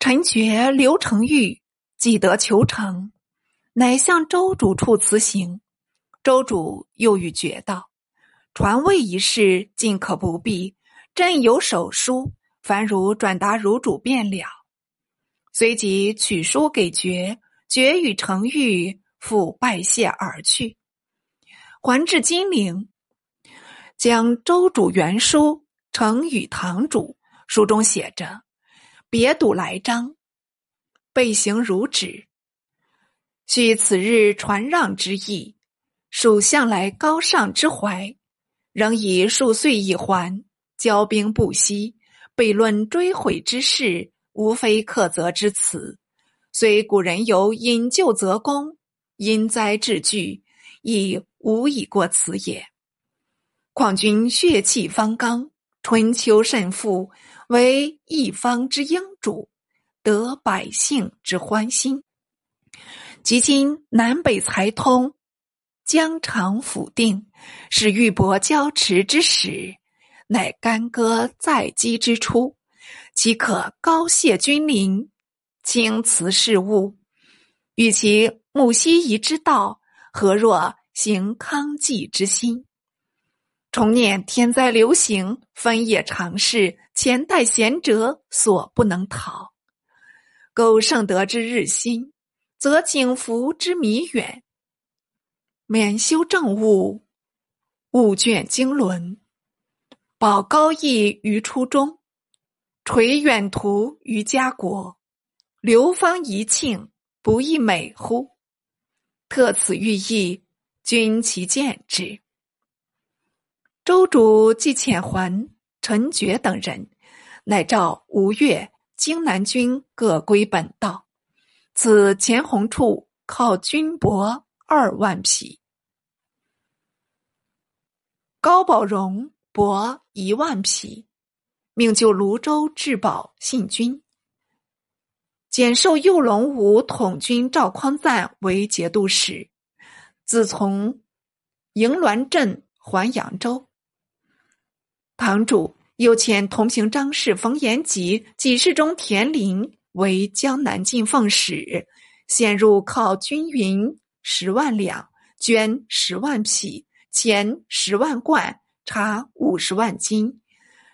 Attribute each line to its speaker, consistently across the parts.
Speaker 1: 臣觉刘承玉既得求成，乃向周主处辞行。周主又与绝道：“传位一事尽可不必，朕有手书，凡如转达汝主便了。”随即取书给绝，绝与承玉复拜谢而去。还至金陵，将周主原书呈与堂主，书中写着。别睹来章，备行如旨。须此日传让之意，属向来高尚之怀，仍以数岁一还，骄兵不息，悖论追悔之事，无非克责之词。虽古人有引咎责功，因灾致惧，亦无以过此也。况君血气方刚，春秋甚富。为一方之英主，得百姓之欢心。及今南北财通，疆场甫定，是玉帛交持之时，乃干戈在击之初。岂可高谢君临，轻辞事务？与其慕西夷之道，何若行康济之心？重念天灾流行，分野常事，前代贤哲所不能逃。苟圣德之日新，则景福之弥远。免修正务，务卷经纶，保高义于初衷，垂远图于家国。流芳遗庆，不亦美乎？特此寓意，君其见之。周主既遣还陈觉等人，乃召吴越、荆南军各归本道。此钱弘处靠军帛二万匹，高宝荣帛一万匹，命就泸州治保信军。简授右龙武统军赵匡赞为节度使。自从营滦镇还扬州。堂主又遣同行张氏冯延吉、给事中田林为江南进奉使，陷入靠军云十万两，绢十万匹，钱十万贯，茶五十万斤，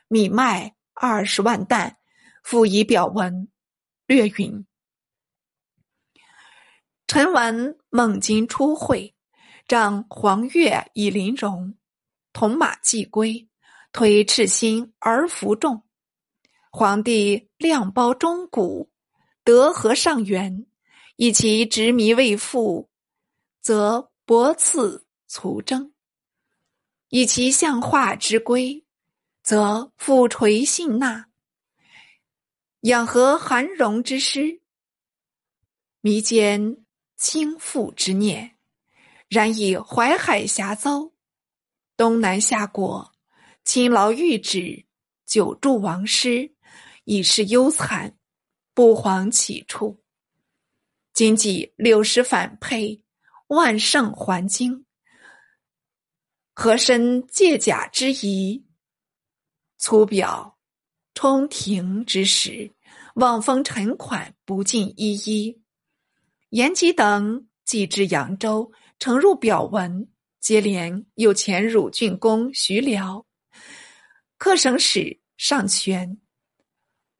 Speaker 1: 米麦二十万担。附以表文，略云：臣闻孟津初会，仗黄月以临戎，铜马既归。推赤心而服众，皇帝量包中谷，德和上元，以其执迷未复，则薄赐卒征；以其相化之归，则复垂信纳。养和韩荣之师，弥坚倾覆之念，然以淮海峡邹，东南下国。勤劳御旨，久助王师，已是忧惨，不遑起处。今既六十反沛，万圣还京，和身借甲之仪？粗表冲庭之时，望风陈款不尽一一。延吉等既至扬州，呈入表文，接连又遣汝郡公徐辽。客省使上权，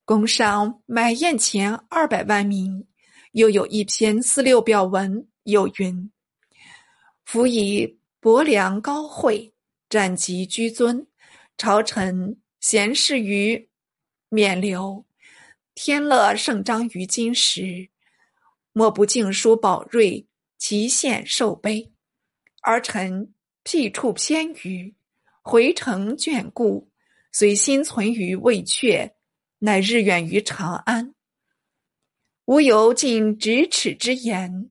Speaker 1: 工商买宴钱二百万名，又有一篇四六表文，有云：“夫以薄凉高惠，战及居尊，朝臣贤士于免流，天乐圣章于今时，莫不敬书宝瑞，其献受碑。而臣僻处偏愚，回城眷顾。”虽心存于未却，乃日远于长安。吾有尽咫尺之言，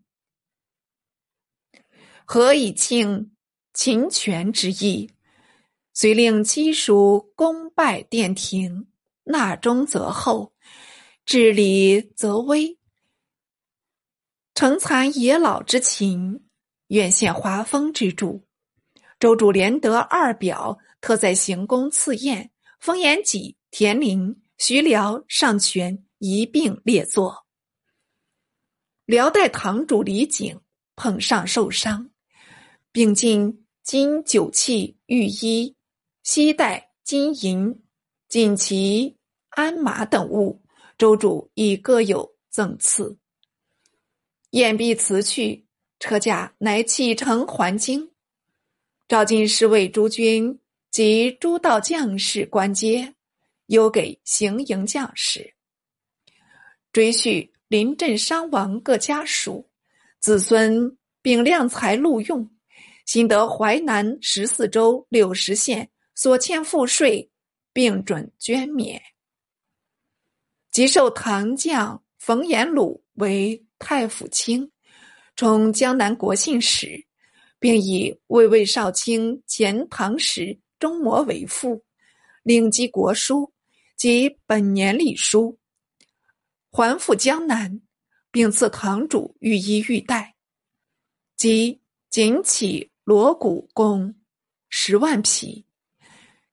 Speaker 1: 何以庆秦权之意？遂令妻属功拜殿庭，纳忠则厚，治理则威。承残野老之情，愿献华风之助。周主连得二表，特在行宫赐宴。封延己、田林、徐辽、上权一并列作。辽代堂主李璟捧上受伤，并进金酒器、御衣、西带、金银、锦旗、鞍马等物，周主亦各有赠赐。宴毕辞去，车驾乃启程还京。赵进侍卫诸军及诸道将士官阶，优给行营将士，追叙临阵伤亡各家属、子孙，并量财录用，新得淮南十四州六十县所欠赋税，并准捐免。即授唐将冯延鲁为太府卿，充江南国信使。并以魏魏少卿前唐使中模为父，领记国书及本年历书，还复江南，并赐堂主御衣玉带，即锦起锣鼓共十万匹，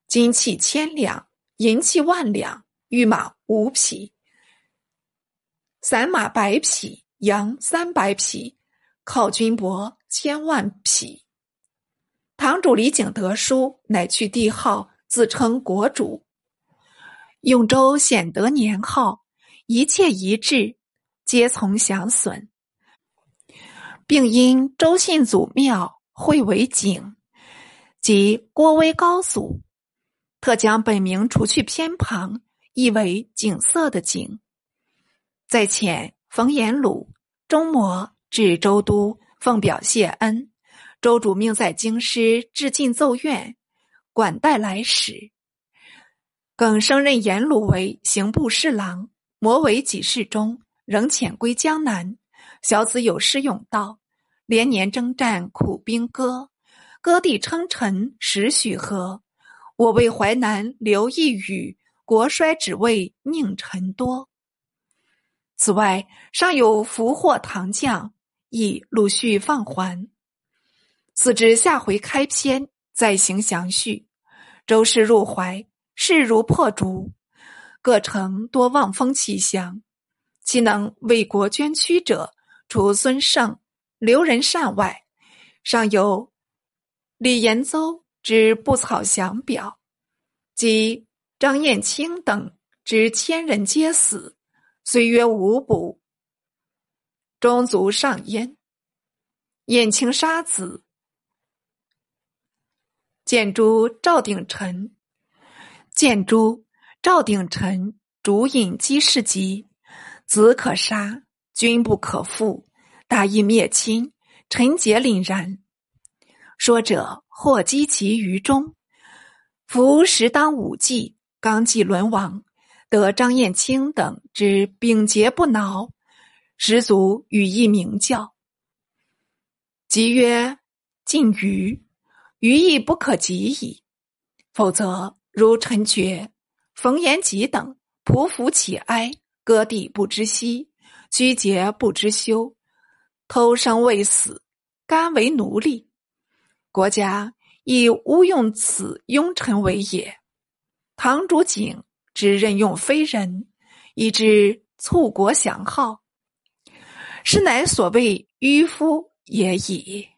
Speaker 1: 金器千两，银器万两，御马五匹，散马百匹，羊三百匹，靠军帛。千万匹。堂主李景德书，乃去帝号，自称国主。永州显德年号，一切一致，皆从降损，并因周信祖庙讳为景，即郭威高祖，特将本名除去偏旁，译为景色的景。再遣冯延鲁、钟模至周都。奉表谢恩，周主命在京师致敬奏院，管待来使。更升任颜鲁为刑部侍郎，摩为给事中，仍遣归江南。小子有诗咏道：“连年征战苦兵戈，割地称臣实许和。我为淮南留一羽，国衰只为宁臣多。”此外，尚有俘获唐将。亦陆续放还。自知下回开篇再行详叙。周氏入怀，势如破竹，各城多望风起降。其能为国捐躯者，除孙胜、刘仁善外，尚有李延邹之不草降表，及张燕青等之千人皆死，虽曰无补。中卒上焉，燕青杀子，建诸赵鼎臣，建诸赵鼎臣主引姬氏籍，子可杀，君不可复，大义灭亲，臣节凛然。说者或击其于中，夫时当武纪，刚继沦亡，得张燕卿等之秉节不挠。十足与意明教，即曰：“近于余亦不可及矣。否则，如陈觉、冯延吉等匍匐起哀，割地不知息，居节不知休，偷生未死，甘为奴隶。国家亦无用此庸臣为也。堂主景之任用非人，以致促国降号。”是乃所谓迂夫也已。